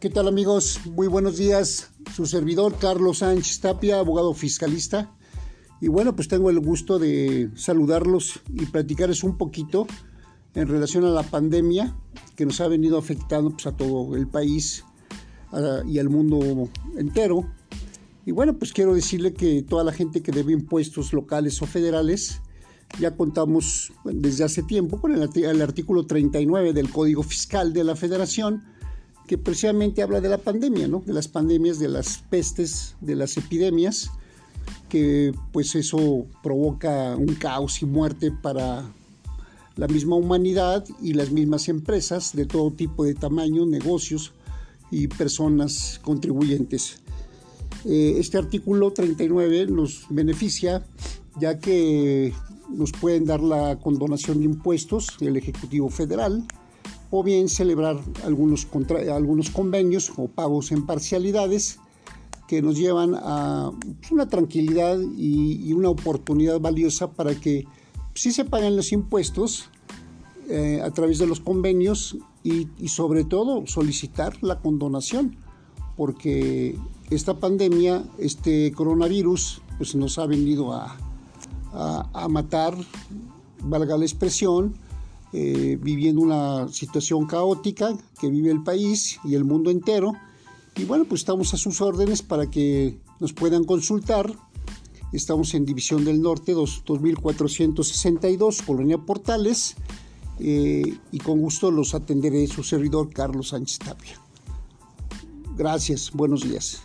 ¿Qué tal amigos? Muy buenos días. Su servidor Carlos Sánchez Tapia, abogado fiscalista. Y bueno, pues tengo el gusto de saludarlos y platicarles un poquito en relación a la pandemia que nos ha venido afectando pues, a todo el país y al mundo entero. Y bueno, pues quiero decirle que toda la gente que debe impuestos locales o federales, ya contamos desde hace tiempo con el, el artículo 39 del Código Fiscal de la Federación, que precisamente habla de la pandemia, ¿no? de las pandemias, de las pestes, de las epidemias, que pues eso provoca un caos y muerte para la misma humanidad y las mismas empresas de todo tipo de tamaño, negocios y personas contribuyentes. Eh, este artículo 39 nos beneficia ya que nos pueden dar la condonación de impuestos del Ejecutivo Federal, o bien celebrar algunos, algunos convenios o pagos en parcialidades que nos llevan a pues, una tranquilidad y, una oportunidad valiosa para que sí se paguen los impuestos eh, a través de los convenios y, sobre todo solicitar la condonación, porque esta pandemia, este coronavirus, pues nos ha venido a, a matar, valga la expresión, eh, viviendo una situación caótica que vive el país y el mundo entero. Y bueno, pues estamos a sus órdenes para que nos puedan consultar. Estamos en División del Norte 2462, Colonia Portales. Eh, y con gusto los atenderé su servidor Carlos Sánchez Tapia. Gracias, buenos días.